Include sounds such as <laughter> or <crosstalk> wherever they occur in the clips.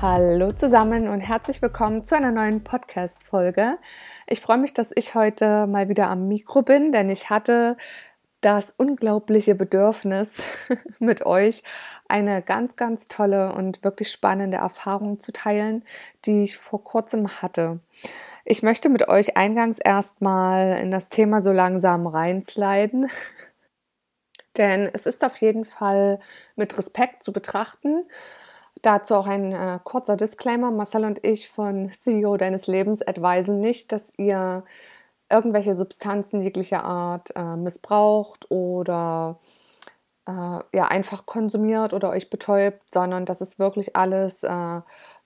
Hallo zusammen und herzlich willkommen zu einer neuen Podcast-Folge. Ich freue mich, dass ich heute mal wieder am Mikro bin, denn ich hatte das unglaubliche Bedürfnis, <laughs> mit euch eine ganz, ganz tolle und wirklich spannende Erfahrung zu teilen, die ich vor kurzem hatte. Ich möchte mit euch eingangs erstmal in das Thema so langsam reinsliden, <laughs> denn es ist auf jeden Fall mit Respekt zu betrachten. Dazu auch ein äh, kurzer Disclaimer. Marcel und ich von CEO deines Lebens advisen nicht, dass ihr irgendwelche Substanzen jeglicher Art äh, missbraucht oder äh, ja einfach konsumiert oder euch betäubt, sondern das ist wirklich alles äh,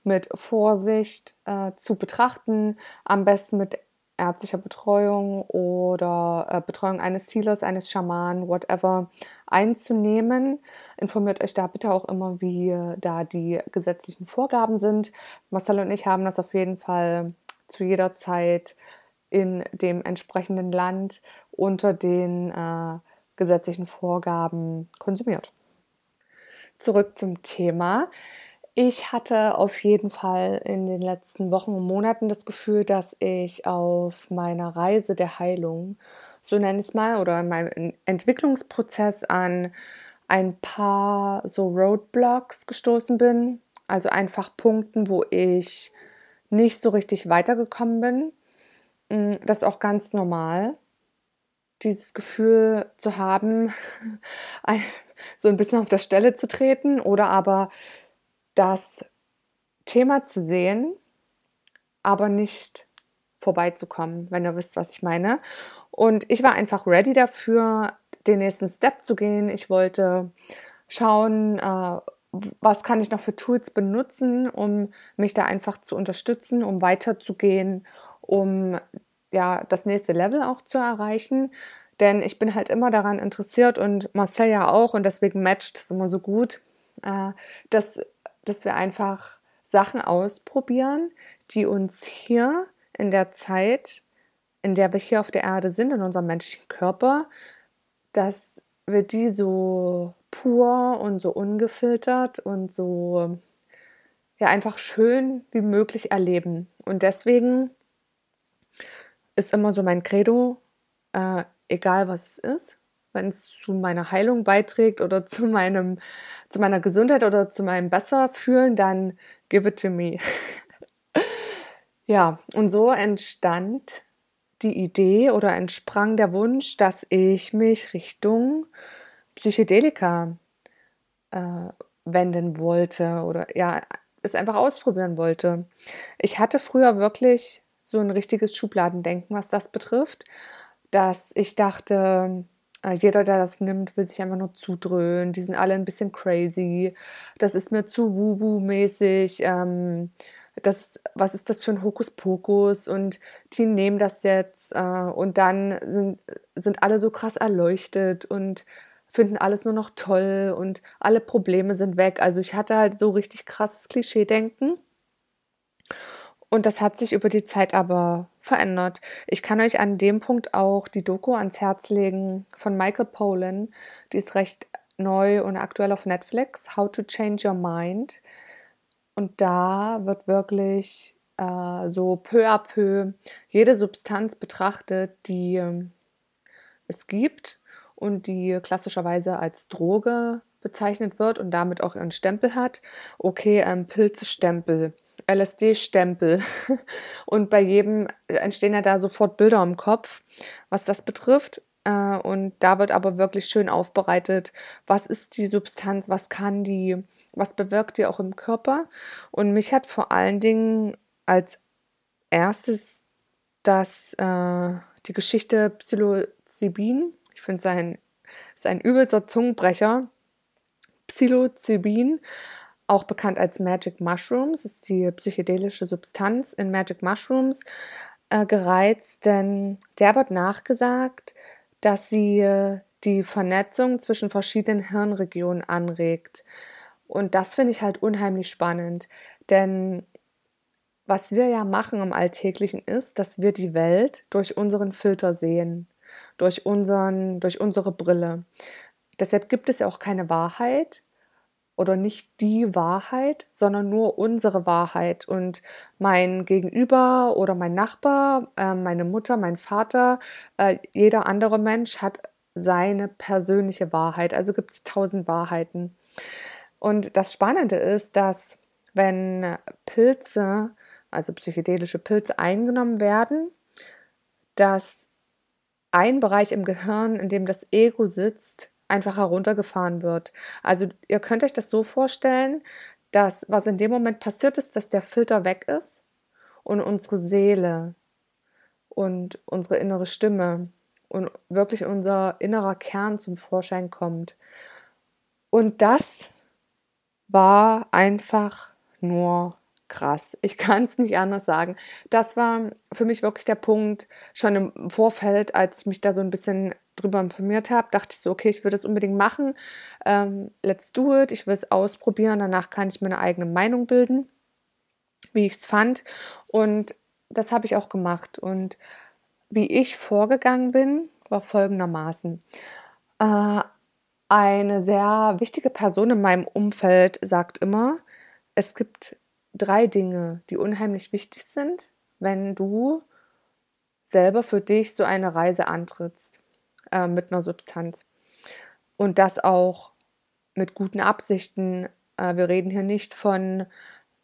mit Vorsicht äh, zu betrachten, am besten mit ärztlicher Betreuung oder äh, Betreuung eines Healers, eines Schamanen, whatever, einzunehmen. Informiert euch da bitte auch immer, wie da die gesetzlichen Vorgaben sind. Marcel und ich haben das auf jeden Fall zu jeder Zeit in dem entsprechenden Land unter den äh, gesetzlichen Vorgaben konsumiert. Zurück zum Thema. Ich hatte auf jeden Fall in den letzten Wochen und Monaten das Gefühl, dass ich auf meiner Reise der Heilung, so nenne ich es mal, oder in meinem Entwicklungsprozess an ein paar so Roadblocks gestoßen bin. Also einfach Punkten, wo ich nicht so richtig weitergekommen bin Mm, das ist auch ganz normal, dieses Gefühl zu haben, <laughs> so ein bisschen auf der Stelle zu treten oder aber das Thema zu sehen, aber nicht vorbeizukommen, wenn ihr wisst, was ich meine. Und ich war einfach ready dafür, den nächsten Step zu gehen. Ich wollte schauen, äh, was kann ich noch für Tools benutzen, um mich da einfach zu unterstützen, um weiterzugehen um ja das nächste Level auch zu erreichen. Denn ich bin halt immer daran interessiert und Marcel ja auch und deswegen matcht es immer so gut, äh, dass, dass wir einfach Sachen ausprobieren, die uns hier in der Zeit, in der wir hier auf der Erde sind, in unserem menschlichen Körper, dass wir die so pur und so ungefiltert und so ja einfach schön wie möglich erleben. Und deswegen ist immer so mein Credo, äh, egal was es ist, wenn es zu meiner Heilung beiträgt oder <laughs> zu meinem, zu meiner Gesundheit oder zu meinem Besserfühlen, dann give it to me. <laughs> ja, und so entstand die Idee oder entsprang der Wunsch, dass ich mich Richtung Psychedelika äh, wenden wollte oder ja, es einfach ausprobieren wollte. Ich hatte früher wirklich so ein richtiges Schubladendenken, was das betrifft, dass ich dachte, jeder, der das nimmt, will sich einfach nur zudröhnen. Die sind alle ein bisschen crazy. Das ist mir zu wubu-mäßig. Ähm, das, was ist das für ein Hokuspokus? Und die nehmen das jetzt äh, und dann sind, sind alle so krass erleuchtet und finden alles nur noch toll und alle Probleme sind weg. Also ich hatte halt so richtig krasses Klischee-Denken. Und das hat sich über die Zeit aber verändert. Ich kann euch an dem Punkt auch die Doku ans Herz legen von Michael Pollan. Die ist recht neu und aktuell auf Netflix. How to Change Your Mind. Und da wird wirklich äh, so peu à peu jede Substanz betrachtet, die äh, es gibt und die klassischerweise als Droge bezeichnet wird und damit auch ihren Stempel hat. Okay, ähm, Pilzestempel LSD-Stempel. <laughs> Und bei jedem entstehen ja da sofort Bilder im Kopf, was das betrifft. Äh, und da wird aber wirklich schön aufbereitet, was ist die Substanz, was kann die, was bewirkt die auch im Körper. Und mich hat vor allen Dingen als erstes das, äh, die Geschichte Psilocybin, ich finde es ein, ist ein übelster Zungenbrecher, Psilocybin, auch bekannt als Magic Mushrooms, ist die psychedelische Substanz in Magic Mushrooms äh, gereizt, denn der wird nachgesagt, dass sie äh, die Vernetzung zwischen verschiedenen Hirnregionen anregt. Und das finde ich halt unheimlich spannend, denn was wir ja machen im Alltäglichen ist, dass wir die Welt durch unseren Filter sehen, durch, unseren, durch unsere Brille. Deshalb gibt es ja auch keine Wahrheit, oder nicht die Wahrheit, sondern nur unsere Wahrheit. Und mein Gegenüber oder mein Nachbar, äh, meine Mutter, mein Vater, äh, jeder andere Mensch hat seine persönliche Wahrheit. Also gibt es tausend Wahrheiten. Und das Spannende ist, dass wenn Pilze, also psychedelische Pilze eingenommen werden, dass ein Bereich im Gehirn, in dem das Ego sitzt, einfach heruntergefahren wird. Also ihr könnt euch das so vorstellen, dass was in dem Moment passiert ist, dass der Filter weg ist und unsere Seele und unsere innere Stimme und wirklich unser innerer Kern zum Vorschein kommt. Und das war einfach nur krass. Ich kann es nicht anders sagen. Das war für mich wirklich der Punkt, schon im Vorfeld, als ich mich da so ein bisschen drüber informiert habe, dachte ich so, okay, ich würde es unbedingt machen. Ähm, let's do it. Ich will es ausprobieren. Danach kann ich mir eine eigene Meinung bilden, wie ich es fand. Und das habe ich auch gemacht. Und wie ich vorgegangen bin, war folgendermaßen. Äh, eine sehr wichtige Person in meinem Umfeld sagt immer, es gibt drei Dinge, die unheimlich wichtig sind, wenn du selber für dich so eine Reise antrittst äh, mit einer Substanz. Und das auch mit guten Absichten. Äh, wir reden hier nicht von,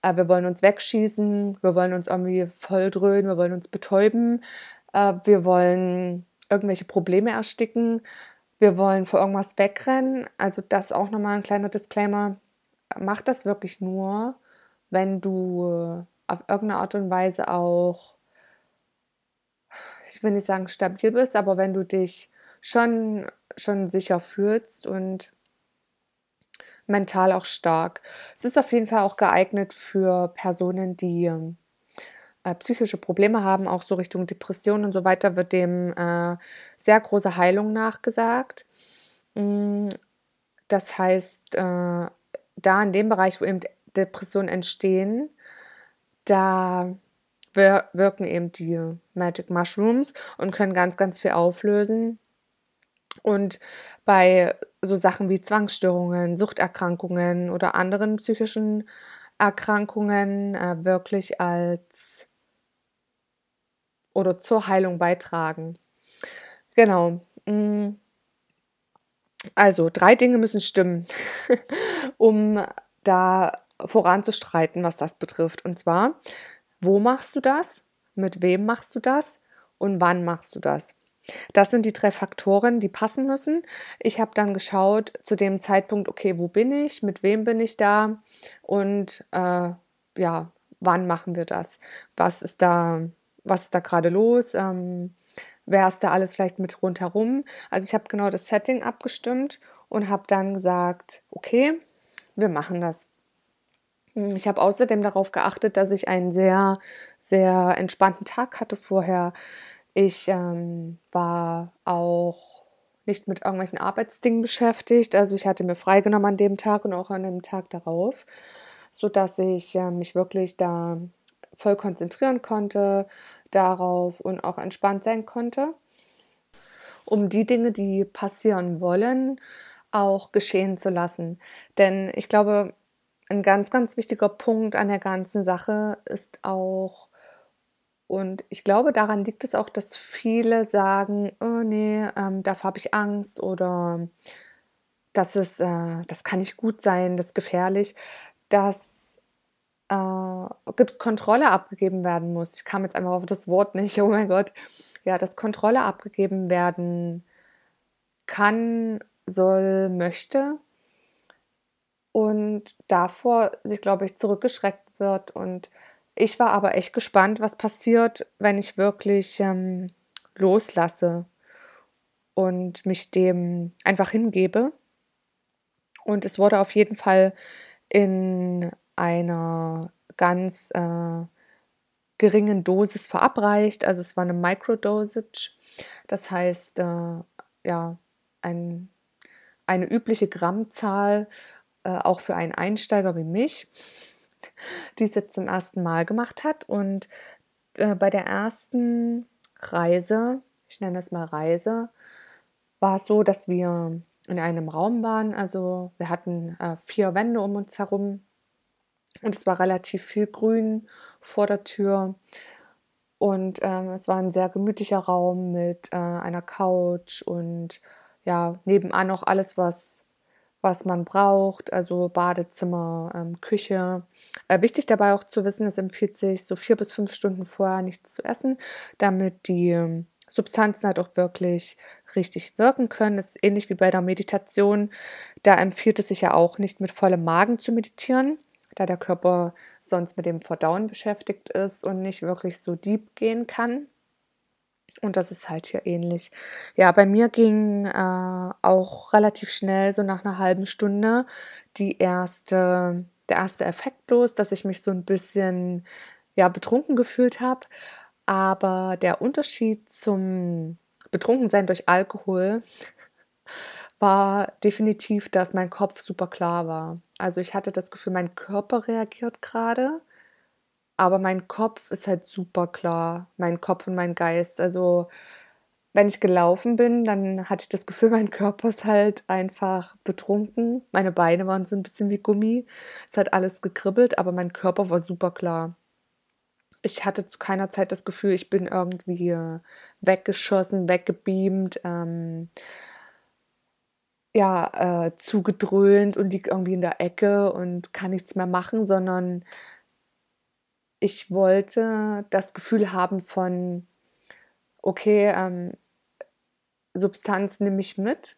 äh, wir wollen uns wegschießen, wir wollen uns irgendwie voll dröhnen, wir wollen uns betäuben, äh, wir wollen irgendwelche Probleme ersticken, wir wollen vor irgendwas wegrennen. Also das auch nochmal ein kleiner Disclaimer. Mach das wirklich nur, wenn du auf irgendeine Art und Weise auch, ich will nicht sagen stabil bist, aber wenn du dich schon, schon sicher fühlst und mental auch stark. Es ist auf jeden Fall auch geeignet für Personen, die äh, psychische Probleme haben, auch so Richtung Depression und so weiter, wird dem äh, sehr große Heilung nachgesagt. Mm, das heißt, äh, da in dem Bereich, wo eben Depressionen entstehen, da wirken eben die Magic Mushrooms und können ganz, ganz viel auflösen. Und bei so Sachen wie Zwangsstörungen, Suchterkrankungen oder anderen psychischen Erkrankungen äh, wirklich als oder zur Heilung beitragen. Genau. Mm. Also drei Dinge müssen stimmen, <laughs> um da voranzustreiten, was das betrifft. Und zwar, wo machst du das? Mit wem machst du das? Und wann machst du das? Das sind die drei Faktoren, die passen müssen. Ich habe dann geschaut zu dem Zeitpunkt, okay, wo bin ich, mit wem bin ich da und äh, ja, wann machen wir das? Was ist da, was ist da gerade los? Ähm, wer ist da alles vielleicht mit rundherum? Also ich habe genau das Setting abgestimmt und habe dann gesagt, okay, wir machen das. Ich habe außerdem darauf geachtet, dass ich einen sehr, sehr entspannten Tag hatte vorher. Ich ähm, war auch nicht mit irgendwelchen Arbeitsdingen beschäftigt. Also ich hatte mir freigenommen an dem Tag und auch an dem Tag darauf, sodass ich äh, mich wirklich da voll konzentrieren konnte darauf und auch entspannt sein konnte, um die Dinge, die passieren wollen, auch geschehen zu lassen. Denn ich glaube, ein ganz, ganz wichtiger Punkt an der ganzen Sache ist auch, und ich glaube, daran liegt es auch, dass viele sagen, oh nee, ähm, dafür habe ich Angst oder das ist, äh, das kann nicht gut sein, das ist gefährlich, dass äh, Kontrolle abgegeben werden muss. Ich kam jetzt einfach auf das Wort nicht, oh mein Gott. Ja, dass Kontrolle abgegeben werden kann, soll, möchte und davor sich, glaube ich, zurückgeschreckt wird. Und ich war aber echt gespannt, was passiert, wenn ich wirklich ähm, loslasse und mich dem einfach hingebe. Und es wurde auf jeden Fall in einer ganz äh, geringen Dosis verabreicht. Also es war eine Microdosage. Das heißt, äh, ja, ein, eine übliche Grammzahl, äh, auch für einen Einsteiger wie mich, die es jetzt zum ersten Mal gemacht hat. Und äh, bei der ersten Reise, ich nenne es mal Reise, war es so, dass wir in einem Raum waren. Also wir hatten äh, vier Wände um uns herum und es war relativ viel Grün vor der Tür. Und ähm, es war ein sehr gemütlicher Raum mit äh, einer Couch und ja, nebenan auch alles, was, was man braucht, also Badezimmer, ähm, Küche. Äh, wichtig dabei auch zu wissen, es empfiehlt sich, so vier bis fünf Stunden vorher nichts zu essen, damit die ähm, Substanzen halt auch wirklich richtig wirken können. Das ist ähnlich wie bei der Meditation. Da empfiehlt es sich ja auch nicht mit vollem Magen zu meditieren, da der Körper sonst mit dem Verdauen beschäftigt ist und nicht wirklich so deep gehen kann. Und das ist halt hier ähnlich. Ja, bei mir ging äh, auch relativ schnell, so nach einer halben Stunde, die erste, der erste Effekt los, dass ich mich so ein bisschen ja, betrunken gefühlt habe. Aber der Unterschied zum Betrunkensein durch Alkohol <laughs> war definitiv, dass mein Kopf super klar war. Also ich hatte das Gefühl, mein Körper reagiert gerade, aber mein Kopf ist halt super klar, mein Kopf und mein Geist. Also wenn ich gelaufen bin, dann hatte ich das Gefühl, <laughs> mein Körper ist halt einfach betrunken. Meine Beine waren so ein bisschen wie Gummi. Es hat alles gekribbelt, aber mein Körper war super klar. Ich hatte zu keiner Zeit das Gefühl, ich bin irgendwie weggeschossen, weggebeamt. Ähm, ja, äh, zugedröhnt und liegt irgendwie in der Ecke und kann nichts mehr machen, sondern ich wollte das Gefühl haben von, okay, ähm, Substanz nehme ich mit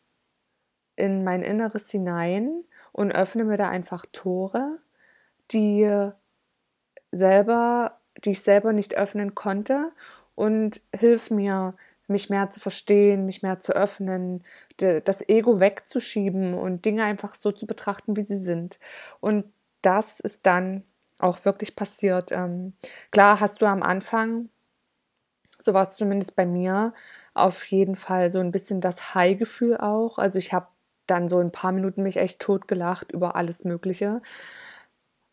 in mein Inneres hinein und öffne mir da einfach Tore, die selber, die ich selber nicht öffnen konnte und hilf mir, mich mehr zu verstehen, mich mehr zu öffnen, das Ego wegzuschieben und Dinge einfach so zu betrachten, wie sie sind. Und das ist dann auch wirklich passiert. Ähm, klar hast du am Anfang, so war es zumindest bei mir, auf jeden Fall so ein bisschen das High-Gefühl auch. Also ich habe dann so ein paar Minuten mich echt totgelacht über alles Mögliche.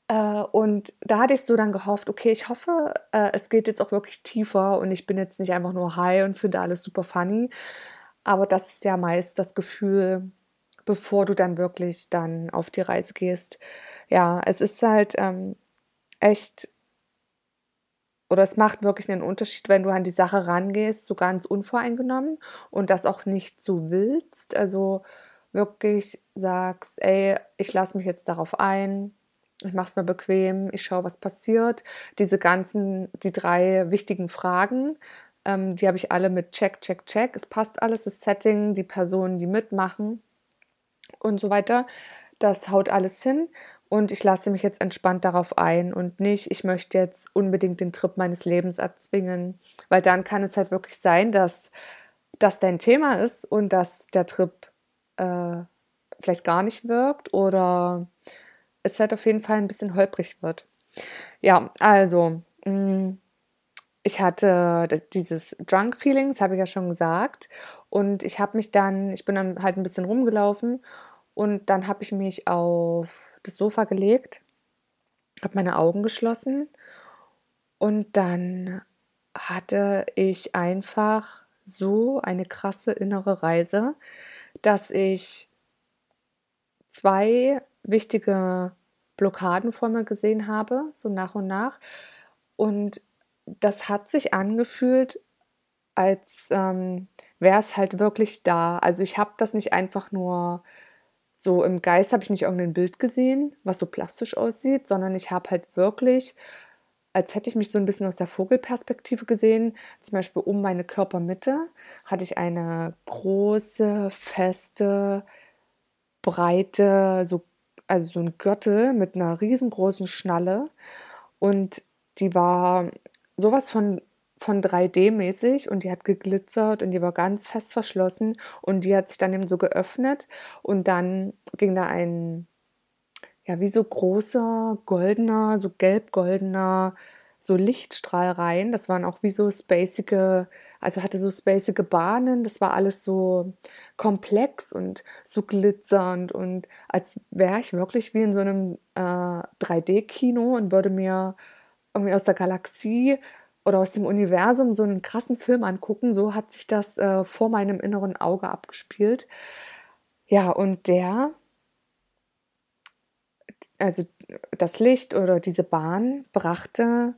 Äh, und da hatte ich so dann gehofft, okay, ich hoffe, äh, es geht jetzt auch wirklich tiefer und ich bin jetzt nicht einfach nur high und finde alles super funny. Aber das ist ja meist das Gefühl, bevor du dann wirklich dann auf die Reise gehst. Ja, es ist halt ähm, echt, oder es macht wirklich einen Unterschied, wenn du an die Sache rangehst, so ganz unvoreingenommen und das auch nicht so willst. Also wirklich sagst, ey, ich lasse mich jetzt darauf ein, ich mache es mir bequem, ich schaue, was passiert. Diese ganzen, die drei wichtigen Fragen, ähm, die habe ich alle mit Check, Check, Check. Es passt alles, das Setting, die Personen, die mitmachen und so weiter. Das haut alles hin und ich lasse mich jetzt entspannt darauf ein und nicht, ich möchte jetzt unbedingt den Trip meines Lebens erzwingen, weil dann kann es halt wirklich sein, dass das dein Thema ist und dass der Trip äh, vielleicht gar nicht wirkt oder es halt auf jeden Fall ein bisschen holprig wird. Ja, also, mm, ich hatte dieses Drunk Feelings, habe ich ja schon gesagt. Und ich habe mich dann, ich bin dann halt ein bisschen rumgelaufen und dann habe ich mich auf das Sofa gelegt, habe meine Augen geschlossen und dann hatte ich einfach so eine krasse innere Reise, dass ich zwei wichtige Blockaden vor mir gesehen habe, so nach und nach. Und das hat sich angefühlt, als ähm, wäre es halt wirklich da. Also ich habe das nicht einfach nur so im Geist, habe ich nicht irgendein Bild gesehen, was so plastisch aussieht, sondern ich habe halt wirklich als hätte ich mich so ein bisschen aus der Vogelperspektive gesehen. Zum Beispiel um meine Körpermitte hatte ich eine große, feste, breite, so, also so ein Gürtel mit einer riesengroßen Schnalle. Und die war sowas von, von 3D-mäßig und die hat geglitzert und die war ganz fest verschlossen und die hat sich dann eben so geöffnet und dann ging da ein ja, wie so großer, goldener, so gelb-goldener, so Lichtstrahl rein. Das waren auch wie so spacige, also hatte so spacige Bahnen. Das war alles so komplex und so glitzernd und als wäre ich wirklich wie in so einem äh, 3D-Kino und würde mir irgendwie aus der Galaxie oder aus dem Universum so einen krassen Film angucken. So hat sich das äh, vor meinem inneren Auge abgespielt. Ja, und der also das Licht oder diese Bahn brachte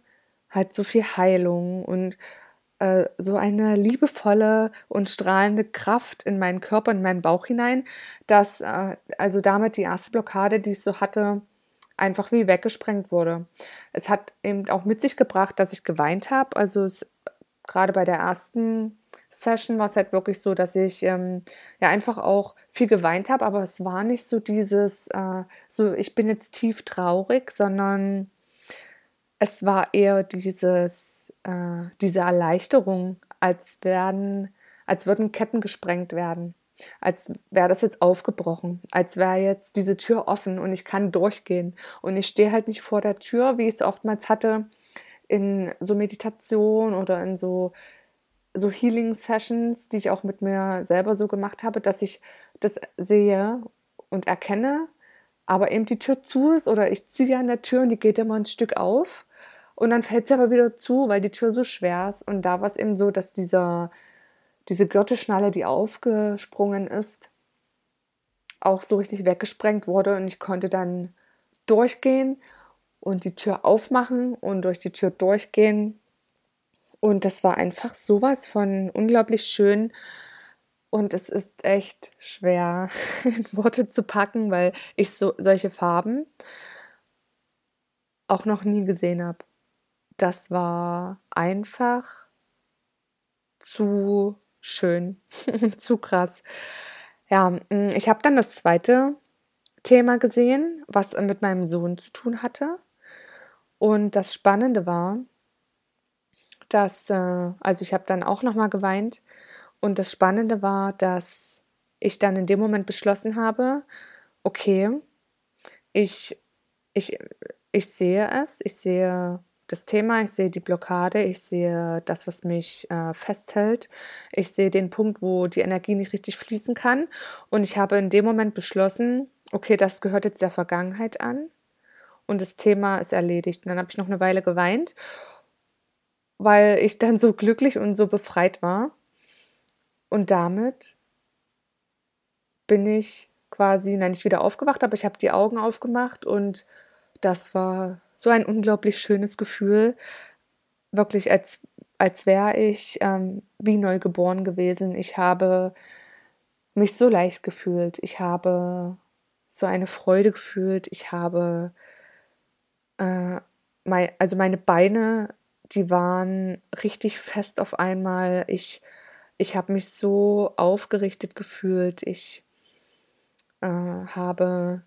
halt so viel Heilung und äh, so eine liebevolle und strahlende Kraft in meinen Körper, in meinen Bauch hinein, dass äh, also damit die erste Blockade, die ich so hatte, einfach wie weggesprengt wurde. Es hat eben auch mit sich gebracht, dass ich geweint habe. Also es, gerade bei der ersten Session war es halt wirklich so, dass ich ähm, ja einfach auch viel geweint habe, aber es war nicht so dieses, äh, so ich bin jetzt tief traurig, sondern es war eher dieses, äh, diese Erleichterung, als werden, als würden Ketten gesprengt werden, als wäre das jetzt aufgebrochen, als wäre jetzt diese Tür offen und ich kann durchgehen. Und ich stehe halt nicht vor der Tür, wie ich es oftmals hatte in so Meditation oder in so so Healing-Sessions, die ich auch mit mir selber so gemacht habe, dass ich das sehe und erkenne, aber eben die Tür zu ist oder ich ziehe an der Tür und die geht immer ein Stück auf. Und dann fällt sie aber wieder zu, weil die Tür so schwer ist. Und da war es eben so, dass dieser, diese Gürtelschnalle, die aufgesprungen ist, auch so richtig weggesprengt wurde und ich konnte dann durchgehen und die Tür aufmachen und durch die Tür durchgehen und das war einfach sowas von unglaublich schön. Und es ist echt schwer in <laughs> Worte zu packen, weil ich so, solche Farben auch noch nie gesehen habe. Das war einfach zu schön, <laughs> zu krass. Ja, mm, ich habe dann das zweite Thema gesehen, was mit meinem Sohn zu tun hatte. Und das Spannende war, dass, äh, also ich habe dann auch nochmal geweint und das Spannende war, dass ich dann in dem Moment beschlossen habe, okay, ich, ich, ich sehe es, ich sehe das Thema, ich sehe die Blockade, ich sehe das, was mich äh, festhält, ich sehe den Punkt, wo die Energie nicht richtig fließen kann und ich habe in dem Moment beschlossen, okay, das gehört jetzt der Vergangenheit an und das Thema ist erledigt. Und dann habe ich noch eine Weile geweint weil ich dann so glücklich und so befreit war. Und damit bin ich quasi, nein, nicht wieder aufgewacht, aber ich habe die Augen aufgemacht und das war so ein unglaublich schönes Gefühl. Wirklich, als, als wäre ich ähm, wie neu geboren gewesen. Ich habe mich so leicht gefühlt. Ich habe so eine Freude gefühlt. Ich habe, äh, mein, also meine Beine die waren richtig fest auf einmal. Ich, ich habe mich so aufgerichtet gefühlt. Ich äh, habe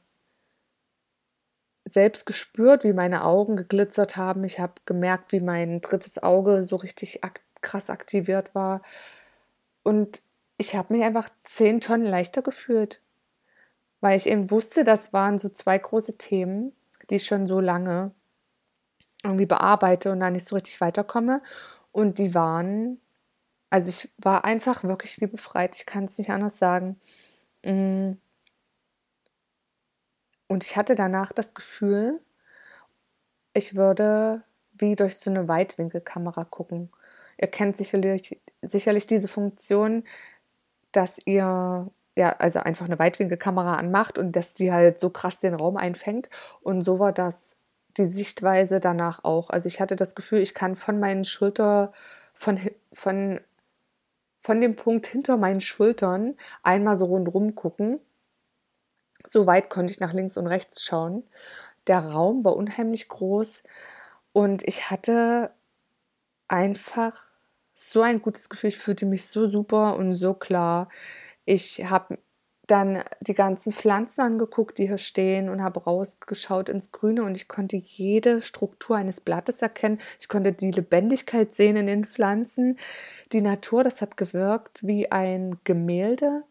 selbst gespürt, wie meine Augen geglitzert haben. Ich habe gemerkt, wie mein drittes Auge so richtig ak krass aktiviert war. Und ich habe mich einfach zehn Tonnen leichter gefühlt, weil ich eben wusste, das waren so zwei große Themen, die schon so lange irgendwie bearbeite und da nicht so richtig weiterkomme. Und die waren, also ich war einfach wirklich wie befreit, ich kann es nicht anders sagen. Und ich hatte danach das Gefühl, ich würde wie durch so eine Weitwinkelkamera gucken. Ihr kennt sicherlich, sicherlich diese Funktion, dass ihr ja, also einfach eine Weitwinkelkamera anmacht und dass die halt so krass den Raum einfängt. Und so war das die Sichtweise danach auch. Also ich hatte das Gefühl, ich kann von meinen Schulter, von, von, von dem Punkt hinter meinen Schultern einmal so rundherum gucken. So weit konnte ich nach links und rechts schauen. Der Raum war unheimlich groß Und ich hatte einfach so ein gutes Gefühl. Ich fühlte mich so super und so klar. Ich habe dann die ganzen Pflanzen angeguckt, die hier stehen und habe rausgeschaut ins Grüne und ich konnte jede Struktur eines Blattes erkennen. Ich konnte die Lebendigkeit sehen in den Pflanzen. Die Natur, das hat gewirkt wie ein Gemälde.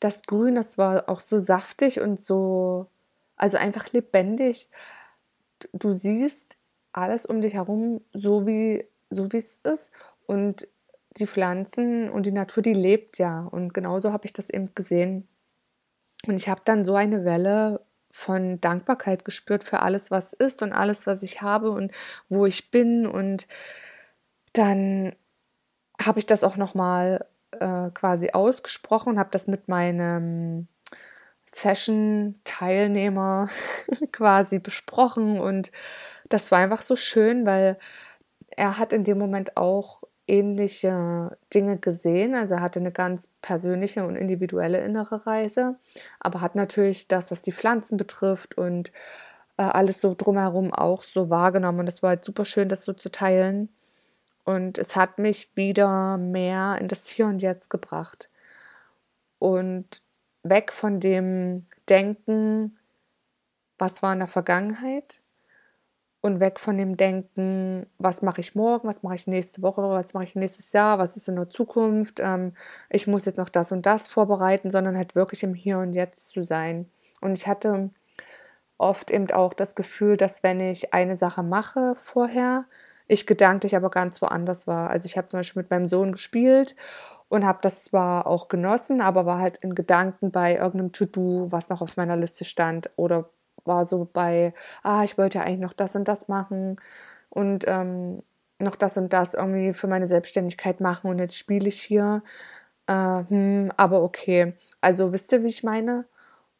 Das Grün, das war auch so saftig und so, also einfach lebendig. Du siehst alles um dich herum so wie so es ist und die Pflanzen und die Natur, die lebt ja. Und genauso habe ich das eben gesehen. Und ich habe dann so eine Welle von Dankbarkeit gespürt für alles, was ist und alles, was ich habe und wo ich bin. Und dann habe ich das auch nochmal äh, quasi ausgesprochen habe das mit meinem Session-Teilnehmer <laughs> quasi besprochen. Und das war einfach so schön, weil er hat in dem Moment auch ähnliche Dinge gesehen. Also er hatte eine ganz persönliche und individuelle innere Reise, aber hat natürlich das, was die Pflanzen betrifft und äh, alles so drumherum auch so wahrgenommen. Und es war halt super schön, das so zu teilen. Und es hat mich wieder mehr in das Hier und Jetzt gebracht. Und weg von dem Denken, was war in der Vergangenheit, und weg von dem Denken, was mache ich morgen, was mache ich nächste Woche, was mache ich nächstes Jahr, was ist in der Zukunft, ähm, ich muss jetzt noch das und das vorbereiten, sondern halt wirklich im Hier und Jetzt zu sein. Und ich hatte oft eben auch das Gefühl, dass wenn ich eine Sache mache vorher, ich gedanklich aber ganz woanders war. Also ich habe zum Beispiel mit meinem Sohn gespielt und habe das zwar auch genossen, aber war halt in Gedanken bei irgendeinem To-Do, was noch auf meiner Liste stand oder war so bei, ah, ich wollte ja eigentlich noch das und das machen und ähm, noch das und das irgendwie für meine Selbstständigkeit machen und jetzt spiele ich hier. Äh, hm, aber okay. Also wisst ihr, wie ich meine?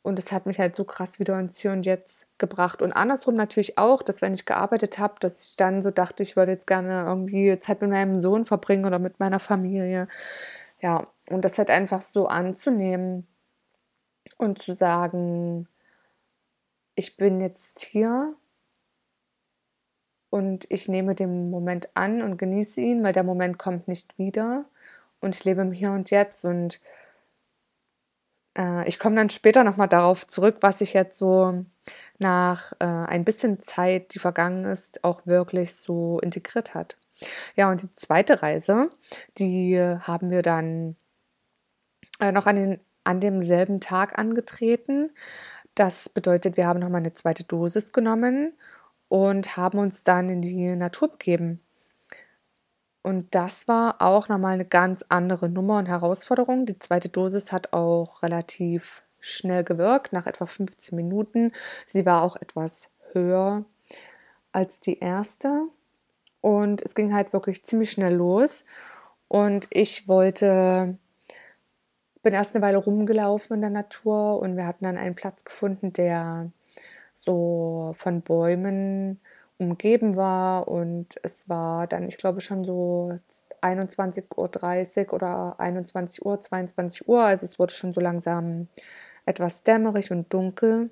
Und es hat mich halt so krass wieder ins Hier und Jetzt gebracht. Und andersrum natürlich auch, dass wenn ich gearbeitet habe, dass ich dann so dachte, ich würde jetzt gerne irgendwie Zeit mit meinem Sohn verbringen oder mit meiner Familie. Ja, und das halt einfach so anzunehmen und zu sagen, ich bin jetzt hier und ich nehme den Moment an und genieße ihn, weil der Moment kommt nicht wieder und ich lebe im Hier und Jetzt und äh, ich komme dann später nochmal darauf zurück, was sich jetzt so nach äh, ein bisschen Zeit, die vergangen ist, auch wirklich so integriert hat. Ja, und die zweite Reise, die haben wir dann äh, noch an, den, an demselben Tag angetreten. Das bedeutet, wir haben nochmal eine zweite Dosis genommen und haben uns dann in die Natur begeben. Und das war auch nochmal eine ganz andere Nummer und Herausforderung. Die zweite Dosis hat auch relativ schnell gewirkt, nach etwa 15 Minuten. Sie war auch etwas höher als die erste. Und es ging halt wirklich ziemlich schnell los. Und ich wollte bin erst eine Weile rumgelaufen in der Natur und wir hatten dann einen Platz gefunden, der so von Bäumen umgeben war und es war dann, ich glaube, schon so 21.30 Uhr oder 21 Uhr, 22 Uhr, also es wurde schon so langsam etwas dämmerig und dunkel.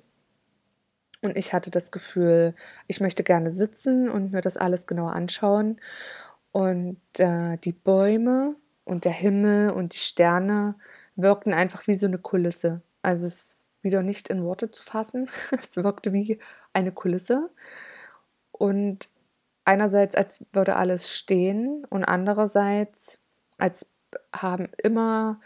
Und ich hatte das Gefühl, ich möchte gerne sitzen und mir das alles genau anschauen. Und äh, die Bäume und der Himmel und die Sterne wirkten einfach wie so eine Kulisse. Also es ist wieder nicht in Worte zu fassen. <laughs> es wirkte wie eine Kulisse. Und einerseits, als würde alles stehen und andererseits, als haben immer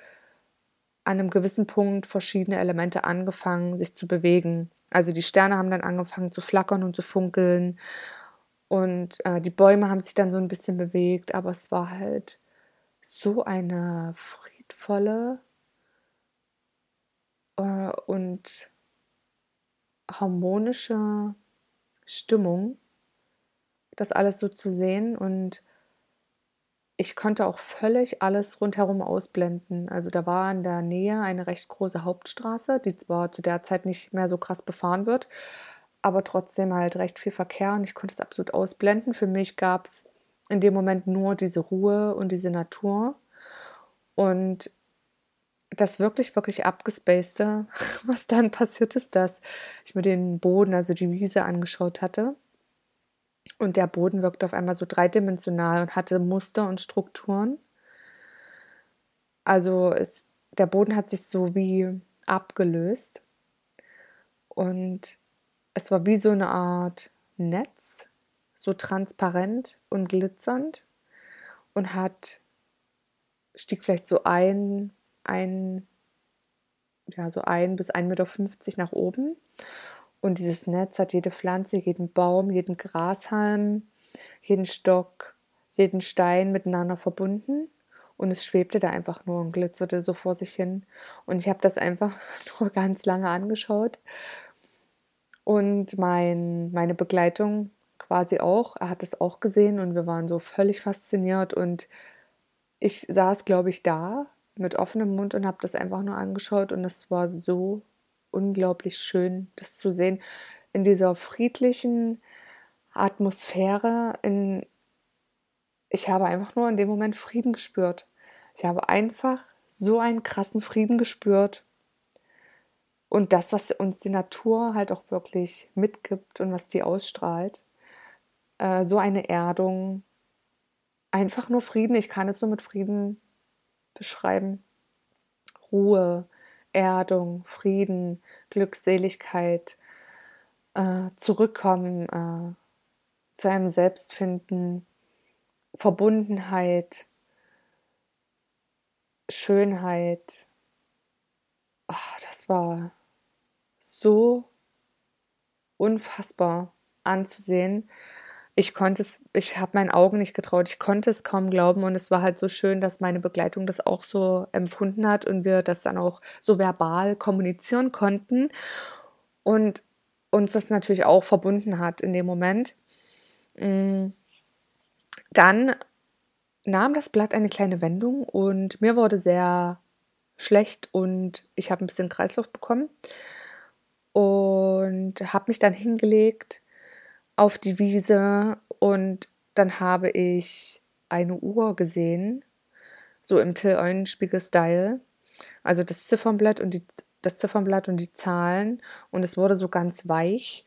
an einem gewissen Punkt verschiedene Elemente angefangen, sich zu bewegen. Also die Sterne haben dann angefangen zu flackern und zu funkeln und äh, die Bäume haben sich dann so ein bisschen bewegt, aber es war halt so eine friedvolle, äh, und harmonische Stimmung, das alles so zu sehen und ich konnte auch völlig alles rundherum ausblenden. Also da war in der Nähe eine recht große Hauptstraße, die zwar zu der Zeit nicht mehr so krass befahren wird, aber trotzdem halt recht viel Verkehr und ich konnte es absolut ausblenden. Für mich gab es in dem Moment nur diese Ruhe und diese Natur. Und das wirklich, wirklich abgespacede, <laughs> was dann passiert ist, dass ich mir den Boden, also die Wiese angeschaut hatte Und der Boden wirkte auf einmal so dreidimensional und hatte Muster und Strukturen. Also es, der Boden hat sich so wie abgelöst. Und es war wie so eine Art Netz, so transparent und glitzernd und hat, stieg vielleicht so ein, ein, ja, so ein bis 1,50 Meter nach oben. Und dieses Netz hat jede Pflanze, jeden Baum, jeden Grashalm, jeden Stock, jeden Stein miteinander verbunden. Und es schwebte da einfach nur und glitzerte so vor sich hin. Und ich habe das einfach <laughs> nur ganz lange angeschaut. Und mein, meine Begleitung quasi auch, er hat es auch gesehen und wir waren so völlig fasziniert. Und ich saß, glaube ich, da mit offenem Mund und habe das einfach nur angeschaut. Und es war so unglaublich schön, das zu sehen. In dieser friedlichen Atmosphäre, in, ich habe einfach nur in dem Moment Frieden gespürt. Ich habe einfach so einen krassen Frieden gespürt. Und das, was uns die Natur halt auch wirklich mitgibt und was die ausstrahlt, äh, so eine Erdung, einfach nur Frieden. Ich kann es nur mit Frieden beschreiben. Ruhe, Erdung, Frieden, Glückseligkeit, äh, zurückkommen, äh, zu einem Selbstfinden, Verbundenheit, Schönheit. Oh, das war so unfassbar anzusehen. Ich konnte es, ich habe meinen Augen nicht getraut, ich konnte es kaum glauben und es war halt so schön, dass meine Begleitung das auch so empfunden hat und wir das dann auch so verbal kommunizieren konnten und uns das natürlich auch verbunden hat in dem Moment. Mm. Dann nahm das Blatt eine kleine Wendung und mir wurde sehr schlecht und ich habe ein bisschen Kreislauf bekommen und habe mich dann hingelegt auf die Wiese und dann habe ich eine Uhr gesehen, so im Till Eulenspiegel-Style. Also das Ziffernblatt und die, das Ziffernblatt und die Zahlen und es wurde so ganz weich.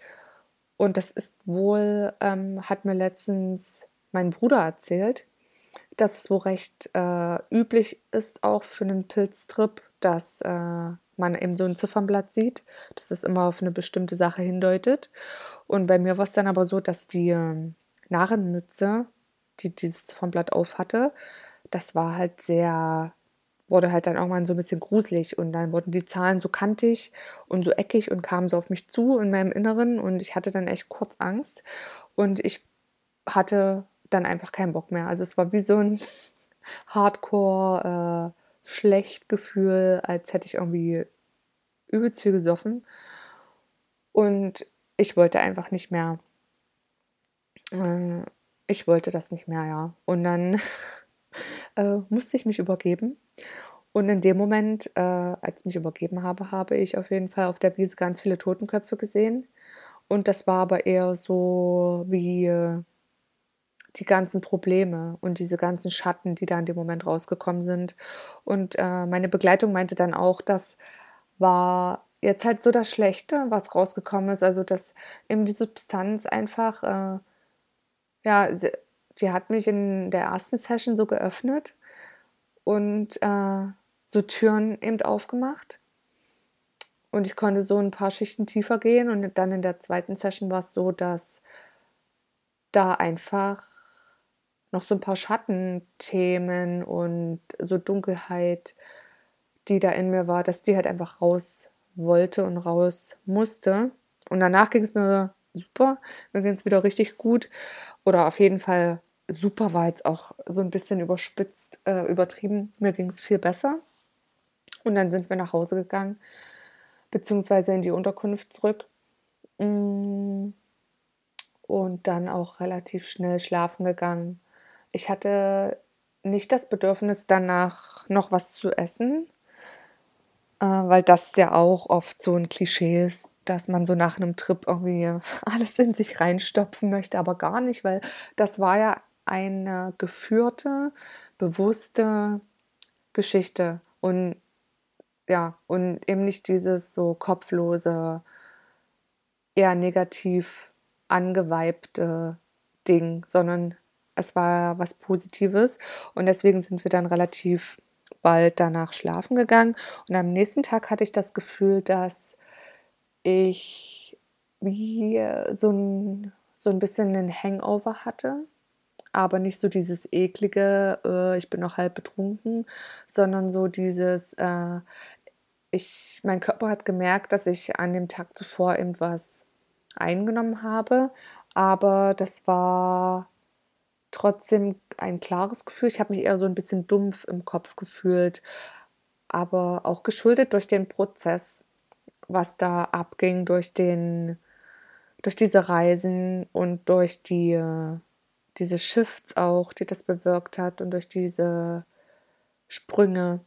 Und das ist wohl, ähm, hat mir letztens mein Bruder erzählt, dass es wohl recht äh, üblich ist, auch für einen Pilztrip, dass äh, man eben so ein Ziffernblatt sieht, dass es immer auf eine bestimmte Sache hindeutet. Und bei mir war es dann aber so, dass die äh, Narrenmütze, die dieses Ziffernblatt auf hatte, das war halt sehr, wurde halt dann irgendwann so ein bisschen gruselig und dann wurden die Zahlen so kantig und so eckig und kamen so auf mich zu in meinem Inneren und ich hatte dann echt kurz Angst und ich hatte dann einfach keinen Bock mehr. Also es war wie so ein <laughs> Hardcore äh, schlecht Gefühl, als hätte ich irgendwie übelst viel gesoffen. Und ich wollte einfach nicht mehr. Äh, ich wollte das nicht mehr, ja. Und dann <laughs> äh, musste ich mich übergeben. Und in dem Moment, äh, als ich mich übergeben habe, habe ich auf jeden Fall auf der Wiese ganz viele Totenköpfe gesehen. Und das war aber eher so wie äh, die ganzen Probleme und diese ganzen Schatten, die da in dem Moment rausgekommen sind. Und äh, meine Begleitung meinte dann auch, das war jetzt halt so das Schlechte, was rausgekommen ist. Also, dass eben die Substanz einfach, äh, ja, sie, die hat mich in der ersten Session so geöffnet und äh, so Türen eben aufgemacht. Und ich konnte so ein paar Schichten tiefer gehen. Und dann in der zweiten Session war es so, dass da einfach noch so ein paar Schattenthemen und so Dunkelheit, die da in mir war, dass die halt einfach raus wollte und raus musste. Und danach ging es mir super, mir ging es wieder richtig gut. Oder auf jeden Fall super war jetzt auch so ein bisschen überspitzt, äh, übertrieben. Mir ging es viel besser. Und dann sind wir nach Hause gegangen, beziehungsweise in die Unterkunft zurück. Mm. Und dann auch relativ schnell schlafen gegangen ich hatte nicht das Bedürfnis danach noch was zu essen, äh, weil das ja auch oft so ein Klischee ist, dass man so nach einem Trip irgendwie <laughs> alles in sich reinstopfen möchte, aber gar nicht, weil das war ja eine geführte, bewusste Geschichte. Und ja, und eben nicht dieses so kopflose, eher negativ angeweibte Ding, sondern es war was Positives. Und deswegen sind wir dann relativ bald danach schlafen gegangen. Und am nächsten Tag hatte ich das Gefühl, dass ich wie so ein, so ein bisschen einen Hangover hatte. Aber nicht so dieses eklige, äh, ich bin noch halb betrunken, sondern so dieses, äh, ich, mein Körper hat gemerkt, dass ich an dem Tag zuvor irgendwas eingenommen habe, aber das war trotzdem ein klares Gefühl. Ich habe mich eher so ein bisschen dumpf im Kopf gefühlt, aber auch geschuldet durch den Prozess, was da abging, durch den, durch diese Reisen und durch die, diese Shifts auch, die das bewirkt hat und durch diese Sprünge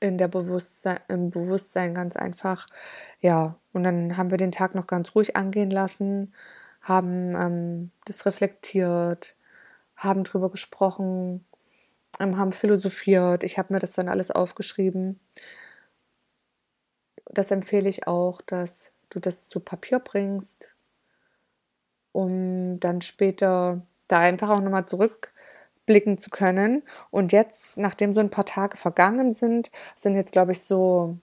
in der Bewusstsein, im Bewusstsein ganz einfach. Ja, und dann haben wir den Tag noch ganz ruhig angehen lassen, haben ähm, das reflektiert, haben drüber gesprochen, ähm, haben philosophiert. Ich habe mir das dann alles aufgeschrieben. Das empfehle ich auch, dass du das zu Papier bringst, um dann später da einfach auch nochmal zurückblicken zu können. Und jetzt, nachdem so ein paar Tage vergangen sind, sind jetzt, glaube ich, so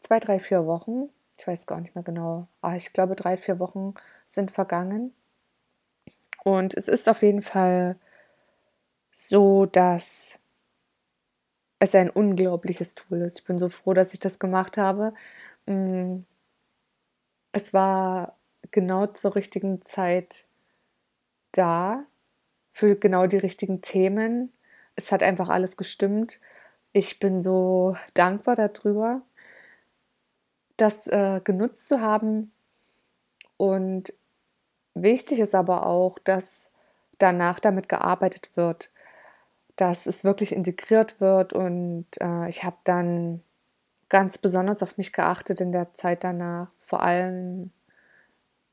zwei, drei, vier Wochen, ich weiß gar nicht mehr genau, aber ich glaube, drei, vier Wochen sind vergangen. Und es ist auf jeden Fall so, dass es ein unglaubliches Tool ist. Ich bin so froh, dass ich das gemacht habe. Mm, es war genau zur richtigen Zeit da, für genau die richtigen Themen. Es hat einfach alles gestimmt. Ich bin so dankbar darüber das äh, genutzt zu haben. Und wichtig ist aber auch, dass danach damit gearbeitet wird, dass es wirklich integriert wird. Und äh, ich habe dann ganz besonders auf mich geachtet in der Zeit danach, vor allem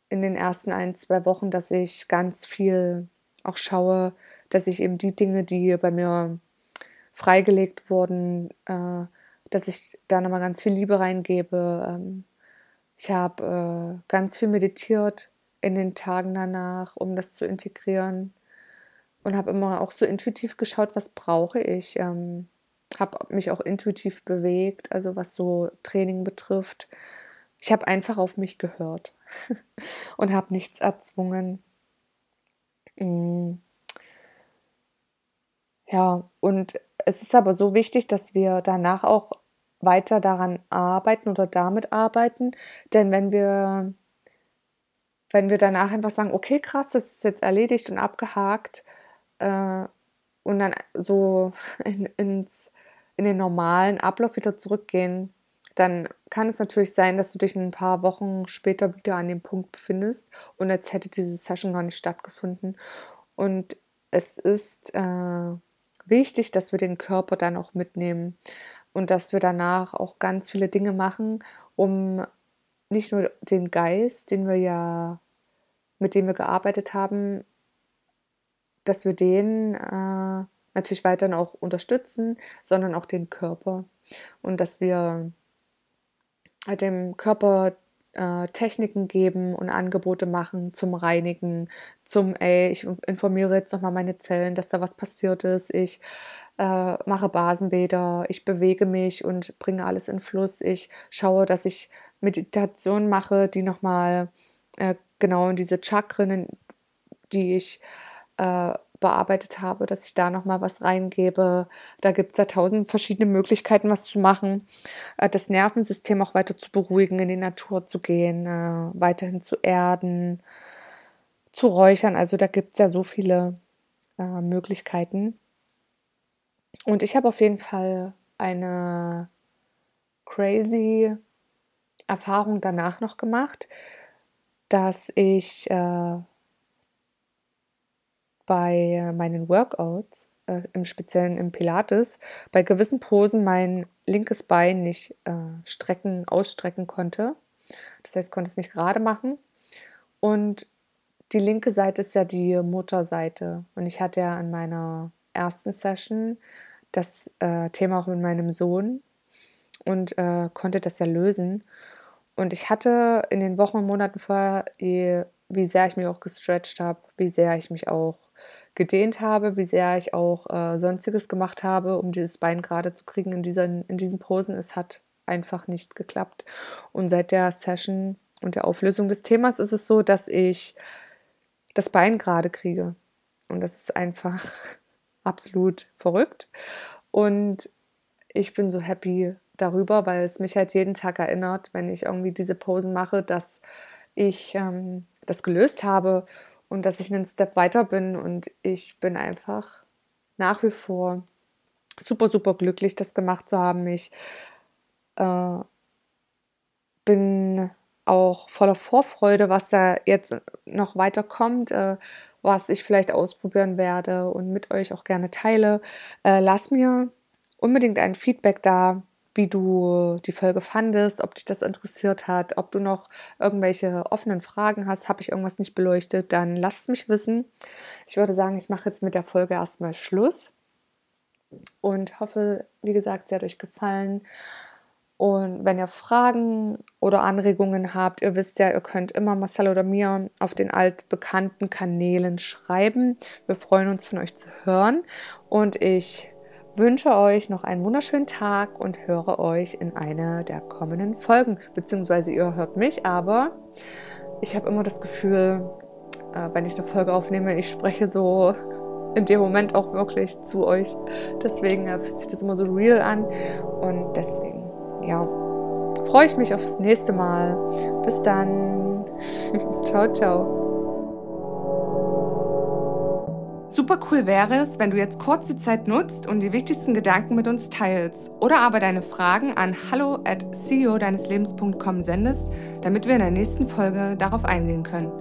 in den ersten ein, zwei Wochen, dass ich ganz viel auch schaue, dass ich eben die Dinge, die bei mir freigelegt wurden, äh, dass ich da nochmal ganz viel Liebe reingebe. Ähm, ich habe äh, ganz viel meditiert in den Tagen danach, um das zu integrieren. Und habe immer auch so intuitiv geschaut, was brauche ich. Ähm, habe mich auch intuitiv bewegt, also was so Training betrifft. Ich habe einfach auf mich gehört <laughs> und habe nichts erzwungen. Mm. Ja, und es ist aber so wichtig, dass wir danach auch weiter daran arbeiten oder damit arbeiten. Denn wenn wir, wenn wir danach einfach sagen, okay, krass, das ist jetzt erledigt und abgehakt äh, und dann so <laughs> in, ins, in den normalen Ablauf wieder zurückgehen, dann kann es natürlich sein, dass du dich ein paar Wochen später wieder an dem Punkt befindest und als hätte diese Session gar nicht stattgefunden. Und es ist äh, wichtig, dass wir den Körper dann auch mitnehmen und dass wir danach auch ganz viele Dinge machen, um nicht nur den Geist, den wir ja, mit dem wir gearbeitet haben, dass wir den äh, natürlich weiterhin auch unterstützen, sondern auch den Körper. Und dass wir dem Körper äh, Techniken geben und Angebote machen zum Reinigen, zum, ey, ich informiere jetzt nochmal meine Zellen, dass da was passiert ist, ich äh, mache Basenbäder, ich bewege mich und bringe alles in Fluss. Ich schaue, dass ich Meditation mache, die nochmal äh, genau in diese Chakren, die ich äh, bearbeitet habe, dass ich da nochmal was reingebe. Da gibt es ja tausend verschiedene Möglichkeiten, was zu machen. Äh, das Nervensystem auch weiter zu beruhigen, in die Natur zu gehen, äh, weiterhin zu erden, zu räuchern. Also da gibt es ja so viele äh, Möglichkeiten. Und ich habe auf jeden Fall eine crazy Erfahrung danach noch gemacht, dass ich äh, bei meinen Workouts, äh, im Speziellen im Pilates, bei gewissen Posen mein linkes Bein nicht äh, strecken, ausstrecken konnte. Das heißt, konnte es nicht gerade machen. Und die linke Seite ist ja die Mutterseite. Und ich hatte ja an meiner ersten Session das äh, Thema auch mit meinem Sohn und äh, konnte das ja lösen. Und ich hatte in den Wochen und Monaten vorher wie sehr ich mich auch gestretched habe, wie sehr ich mich auch gedehnt habe, wie sehr ich auch äh, sonstiges gemacht habe, um dieses Bein gerade zu kriegen in diesen, in diesen Posen. Es hat einfach nicht geklappt. Und seit der Session und der Auflösung des Themas ist es so, dass ich das Bein gerade kriege. Und das ist einfach absolut verrückt. Und ich bin so happy darüber, weil es mich halt jeden Tag erinnert, wenn ich irgendwie diese Posen mache, dass ich ähm, das gelöst habe und dass ich einen Step weiter bin. Und ich bin einfach nach wie vor super, super glücklich, das gemacht zu haben. Ich äh, bin auch voller Vorfreude, was da jetzt noch weiter kommt, äh, was ich vielleicht ausprobieren werde und mit euch auch gerne teile. Äh, lass mir unbedingt ein Feedback da, wie du die Folge fandest, ob dich das interessiert hat, ob du noch irgendwelche offenen Fragen hast, habe ich irgendwas nicht beleuchtet, dann lass es mich wissen. Ich würde sagen, ich mache jetzt mit der Folge erstmal Schluss und hoffe, wie gesagt, sie hat euch gefallen. Und wenn ihr Fragen oder Anregungen habt, ihr wisst ja, ihr könnt immer Marcel oder mir auf den altbekannten Kanälen schreiben. Wir freuen uns von euch zu hören und ich wünsche euch noch einen wunderschönen Tag und höre euch in einer der kommenden Folgen. Beziehungsweise ihr hört mich, aber ich habe immer das Gefühl, äh, wenn ich eine Folge aufnehme, ich spreche so in dem Moment auch wirklich zu euch. Deswegen äh, fühlt sich das immer so real an und deswegen, ja, freue ich mich aufs nächste Mal. Bis dann. <laughs> ciao, ciao. Super cool wäre es, wenn du jetzt kurz die Zeit nutzt und die wichtigsten Gedanken mit uns teilst oder aber deine Fragen an hallo at ceo deines Lebens.com sendest, damit wir in der nächsten Folge darauf eingehen können.